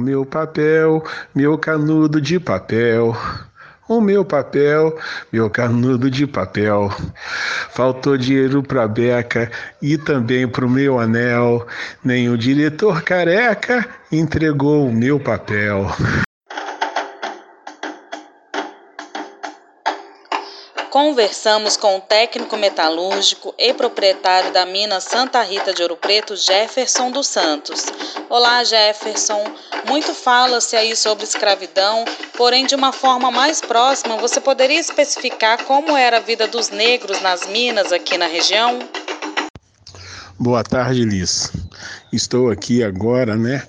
Meu papel, meu canudo de papel. O meu papel, meu canudo de papel. Faltou dinheiro pra beca e também pro meu anel. Nem o diretor careca entregou o meu papel. Conversamos com o técnico metalúrgico e proprietário da mina Santa Rita de Ouro Preto, Jefferson dos Santos. Olá, Jefferson. Muito fala-se aí sobre escravidão, porém, de uma forma mais próxima, você poderia especificar como era a vida dos negros nas minas aqui na região? Boa tarde, Liz. Estou aqui agora, né,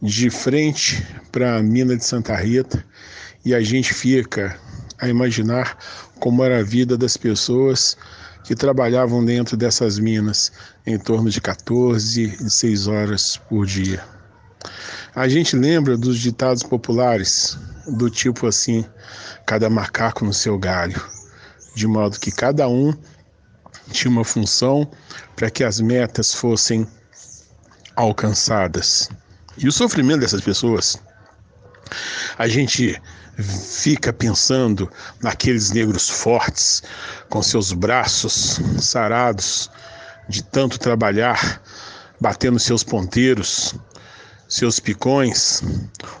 de frente para a mina de Santa Rita e a gente fica a imaginar como era a vida das pessoas que trabalhavam dentro dessas minas, em torno de 14, 16 horas por dia. A gente lembra dos ditados populares, do tipo assim: cada macaco no seu galho, de modo que cada um tinha uma função para que as metas fossem alcançadas. E o sofrimento dessas pessoas, a gente fica pensando naqueles negros fortes, com seus braços sarados de tanto trabalhar, batendo seus ponteiros, seus picões,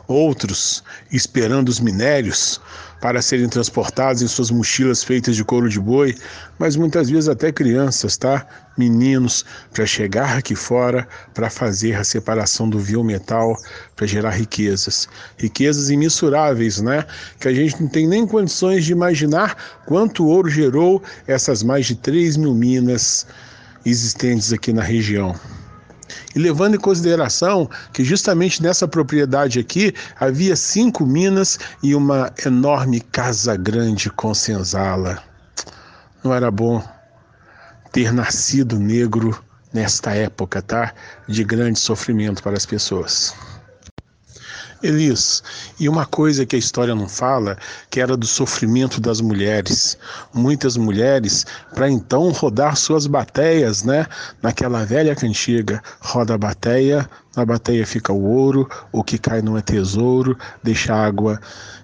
outros esperando os minérios para serem transportados em suas mochilas feitas de couro de boi, mas muitas vezes até crianças, tá? Meninos, para chegar aqui fora para fazer a separação do vil metal, para gerar riquezas. Riquezas imensuráveis, né? Que a gente não tem nem condições de imaginar quanto ouro gerou essas mais de 3 mil minas existentes aqui na região. E levando em consideração que justamente nessa propriedade aqui havia cinco minas e uma enorme casa grande com senzala. Não era bom ter nascido negro nesta época, tá? De grande sofrimento para as pessoas. Elis, e uma coisa que a história não fala, que era do sofrimento das mulheres. Muitas mulheres, para então rodar suas bateias, né? Naquela velha cantiga, roda a bateia, na bateia fica o ouro, o que cai não é tesouro, deixa a água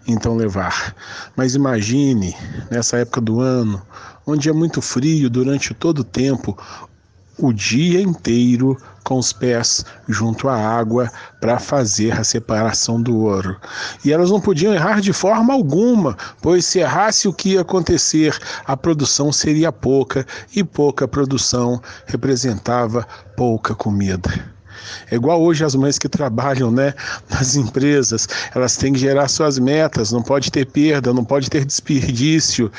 então levar. Mas imagine, nessa época do ano, onde é muito frio durante todo o tempo, o dia inteiro com os pés junto à água para fazer a separação do ouro. E elas não podiam errar de forma alguma, pois se errasse o que ia acontecer, a produção seria pouca e pouca produção representava pouca comida. É igual hoje as mães que trabalham né, nas empresas, elas têm que gerar suas metas, não pode ter perda, não pode ter desperdício,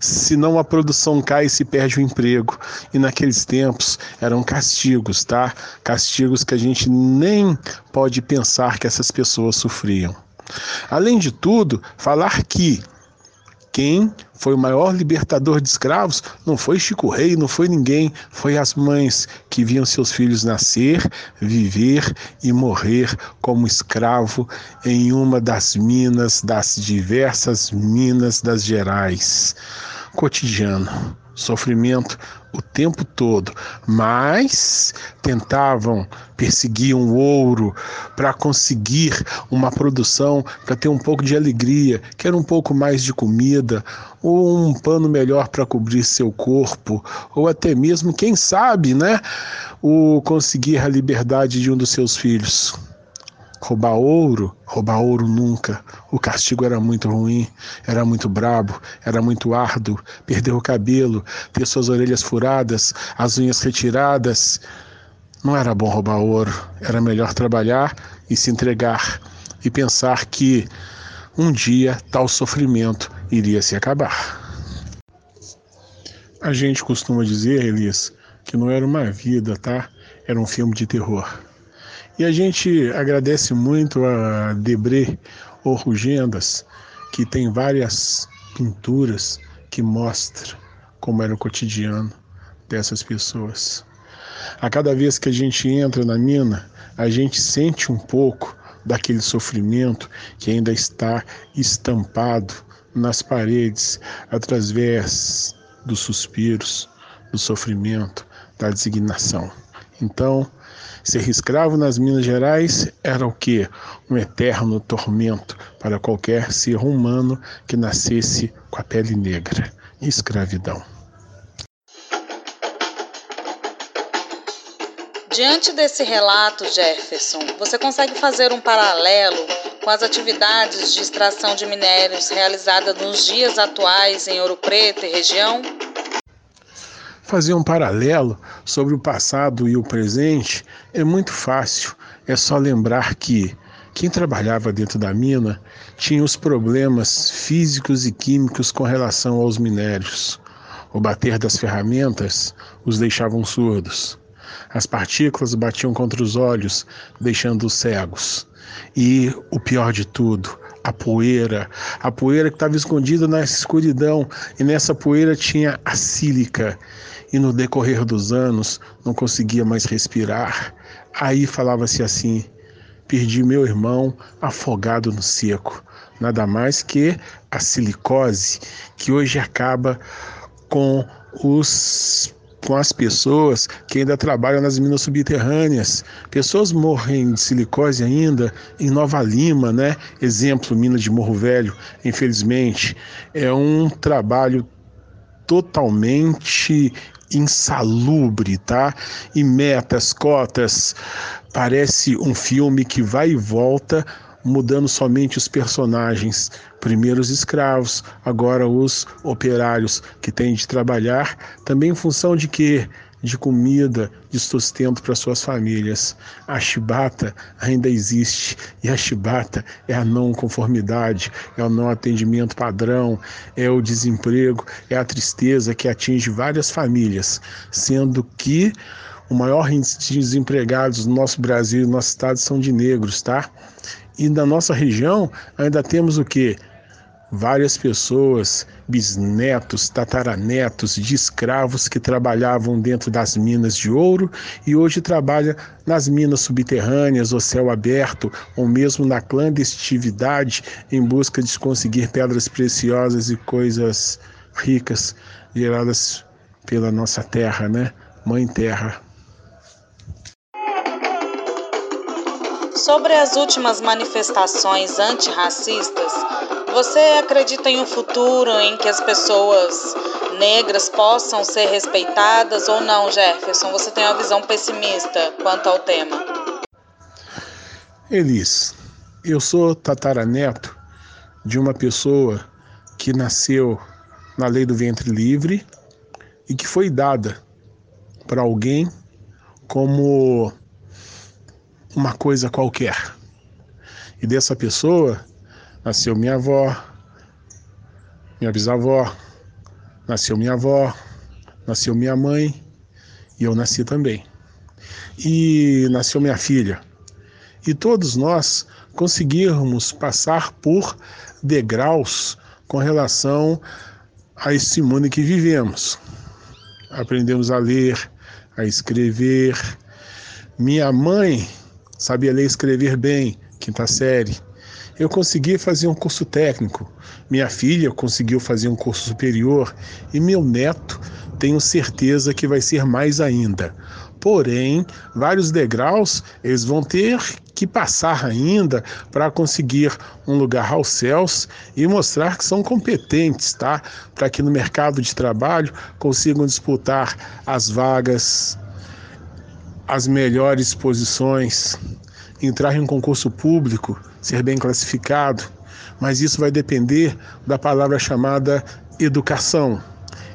senão a produção cai e se perde o emprego. E naqueles tempos eram castigos, tá? Castigos que a gente nem pode pensar que essas pessoas sofriam. Além de tudo, falar que quem foi o maior libertador de escravos não foi Chico Rei, não foi ninguém, foi as mães que viam seus filhos nascer, viver e morrer como escravo em uma das minas, das diversas minas das Gerais. Cotidiano sofrimento o tempo todo, mas tentavam, perseguiam o ouro para conseguir uma produção, para ter um pouco de alegria, quer um pouco mais de comida, ou um pano melhor para cobrir seu corpo, ou até mesmo, quem sabe, né, o conseguir a liberdade de um dos seus filhos. Roubar ouro, roubar ouro nunca. O castigo era muito ruim, era muito brabo, era muito árduo. Perder o cabelo, ter suas orelhas furadas, as unhas retiradas. Não era bom roubar ouro, era melhor trabalhar e se entregar e pensar que um dia tal sofrimento iria se acabar. A gente costuma dizer, Elis, que não era uma vida, tá? Era um filme de terror. E a gente agradece muito a Debré Orrugendas, que tem várias pinturas que mostram como era o cotidiano dessas pessoas. A cada vez que a gente entra na mina, a gente sente um pouco daquele sofrimento que ainda está estampado nas paredes através dos suspiros, do sofrimento, da designação. Então, ser escravo nas Minas Gerais era o que? Um eterno tormento para qualquer ser humano que nascesse com a pele negra. Escravidão. Diante desse relato, Jefferson, você consegue fazer um paralelo com as atividades de extração de minérios realizadas nos dias atuais em Ouro Preto e região? Fazer um paralelo sobre o passado e o presente é muito fácil. É só lembrar que quem trabalhava dentro da mina tinha os problemas físicos e químicos com relação aos minérios. O bater das ferramentas os deixavam surdos. As partículas batiam contra os olhos, deixando-os cegos. E o pior de tudo, a poeira, a poeira que estava escondida na escuridão, e nessa poeira tinha a sílica. E no decorrer dos anos não conseguia mais respirar. Aí falava-se assim: perdi meu irmão afogado no seco. Nada mais que a silicose, que hoje acaba com os com as pessoas que ainda trabalham nas minas subterrâneas. Pessoas morrem de silicose ainda em Nova Lima, né? Exemplo, mina de Morro Velho, infelizmente. É um trabalho totalmente insalubre, tá? E metas, cotas, parece um filme que vai e volta, mudando somente os personagens. Primeiro os escravos, agora os operários que têm de trabalhar, também em função de quê? De comida, de sustento para suas famílias. A chibata ainda existe e a chibata é a não conformidade, é o não atendimento padrão, é o desemprego, é a tristeza que atinge várias famílias, sendo que o maior índice de desempregados no nosso Brasil e no nosso estado são de negros, tá? E na nossa região ainda temos o que? Várias pessoas, bisnetos, tataranetos de escravos que trabalhavam dentro das minas de ouro e hoje trabalham nas minas subterrâneas, ou céu aberto, ou mesmo na clandestinidade em busca de conseguir pedras preciosas e coisas ricas geradas pela nossa terra, né? Mãe Terra. Sobre as últimas manifestações antirracistas, você acredita em um futuro em que as pessoas negras possam ser respeitadas ou não, Jefferson? Você tem uma visão pessimista quanto ao tema? Elis, eu sou tataraneto de uma pessoa que nasceu na lei do ventre livre e que foi dada para alguém como uma coisa qualquer. E dessa pessoa nasceu minha avó, minha bisavó, nasceu minha avó, nasceu minha mãe e eu nasci também. E nasceu minha filha. E todos nós conseguirmos passar por degraus com relação a esse mundo que vivemos. Aprendemos a ler, a escrever. Minha mãe sabia ler e escrever bem, quinta série. Eu consegui fazer um curso técnico, minha filha conseguiu fazer um curso superior e meu neto tenho certeza que vai ser mais ainda. Porém, vários degraus eles vão ter que passar ainda para conseguir um lugar aos céus e mostrar que são competentes, tá? Para que no mercado de trabalho consigam disputar as vagas, as melhores posições, entrar em um concurso público, ser bem classificado, mas isso vai depender da palavra chamada educação.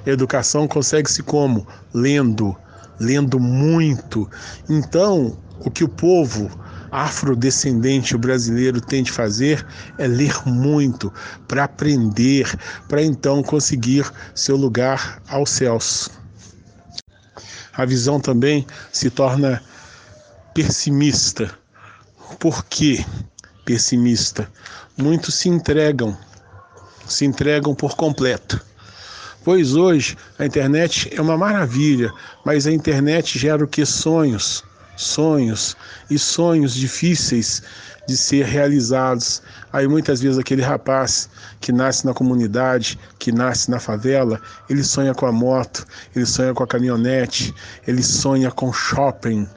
Educação consegue-se como? Lendo, lendo muito. Então, o que o povo afrodescendente brasileiro tem de fazer é ler muito para aprender, para então conseguir seu lugar aos céus. A visão também se torna pessimista por que pessimista? Muitos se entregam, se entregam por completo. Pois hoje a internet é uma maravilha, mas a internet gera o que? Sonhos. sonhos e sonhos difíceis de ser realizados. Aí muitas vezes aquele rapaz que nasce na comunidade, que nasce na favela, ele sonha com a moto, ele sonha com a caminhonete, ele sonha com shopping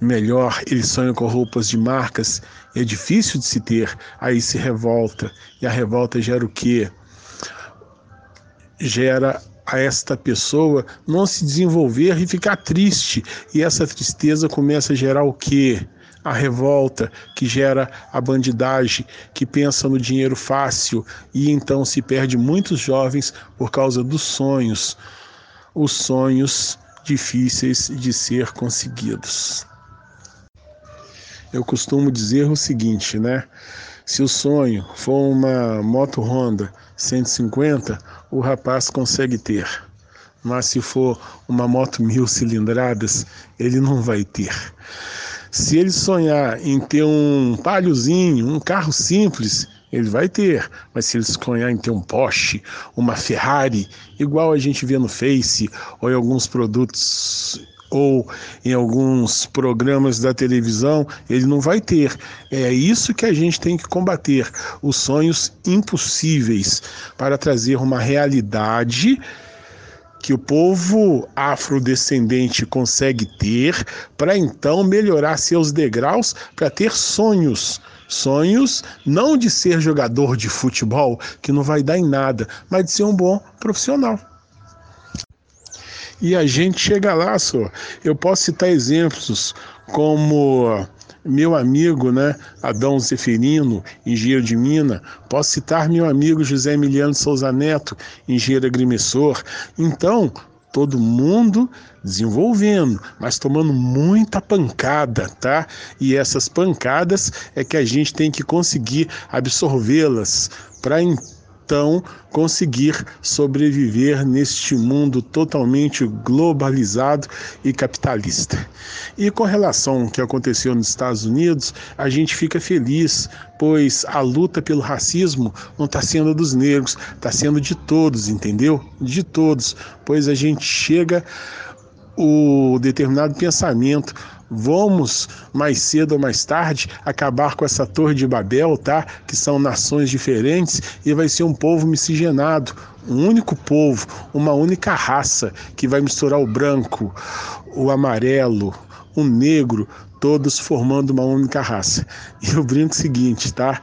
melhor, ele sonha com roupas de marcas, é difícil de se ter, aí se revolta. E a revolta gera o quê? Gera a esta pessoa não se desenvolver e ficar triste. E essa tristeza começa a gerar o quê? A revolta que gera a bandidagem, que pensa no dinheiro fácil e então se perde muitos jovens por causa dos sonhos, os sonhos difíceis de ser conseguidos. Eu costumo dizer o seguinte, né? Se o sonho for uma moto Honda 150, o rapaz consegue ter. Mas se for uma moto mil cilindradas, ele não vai ter. Se ele sonhar em ter um palhozinho, um carro simples, ele vai ter. Mas se ele sonhar em ter um Porsche, uma Ferrari, igual a gente vê no Face ou em alguns produtos ou em alguns programas da televisão, ele não vai ter. É isso que a gente tem que combater: os sonhos impossíveis para trazer uma realidade que o povo afrodescendente consegue ter para então melhorar seus degraus para ter sonhos. Sonhos não de ser jogador de futebol, que não vai dar em nada, mas de ser um bom profissional e a gente chega lá, só. Eu posso citar exemplos como meu amigo, né, Adão Zeferino, engenheiro de mina, posso citar meu amigo José Emiliano Souza Neto, engenheiro agrimensor. Então, todo mundo desenvolvendo, mas tomando muita pancada, tá? E essas pancadas é que a gente tem que conseguir absorvê-las para então conseguir sobreviver neste mundo totalmente globalizado e capitalista. E com relação ao que aconteceu nos Estados Unidos, a gente fica feliz, pois a luta pelo racismo não está sendo dos negros, está sendo de todos, entendeu? De todos, pois a gente chega o determinado pensamento Vamos, mais cedo ou mais tarde, acabar com essa torre de Babel, tá? Que são nações diferentes e vai ser um povo miscigenado, um único povo, uma única raça que vai misturar o branco, o amarelo, o negro, todos formando uma única raça. E eu brinco o seguinte, tá?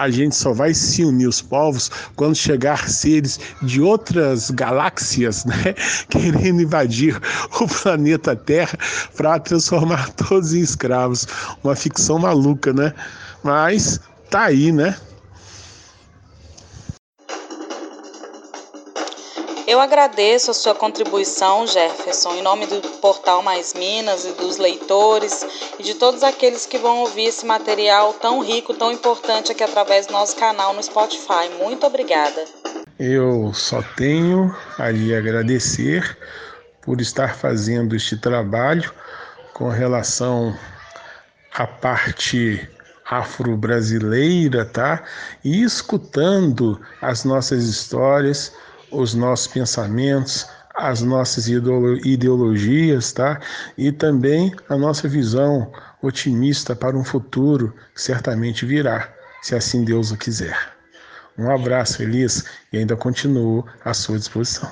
A gente só vai se unir os povos quando chegar seres de outras galáxias, né, querendo invadir o planeta Terra para transformar todos em escravos. Uma ficção maluca, né? Mas tá aí, né? Eu agradeço a sua contribuição, Jefferson, em nome do Portal Mais Minas e dos leitores e de todos aqueles que vão ouvir esse material tão rico, tão importante aqui através do nosso canal no Spotify. Muito obrigada. Eu só tenho a lhe agradecer por estar fazendo este trabalho com relação à parte afro-brasileira, tá? E escutando as nossas histórias os nossos pensamentos, as nossas ideologias, tá? E também a nossa visão otimista para um futuro que certamente virá, se assim Deus o quiser. Um abraço, Elis, e ainda continuo à sua disposição.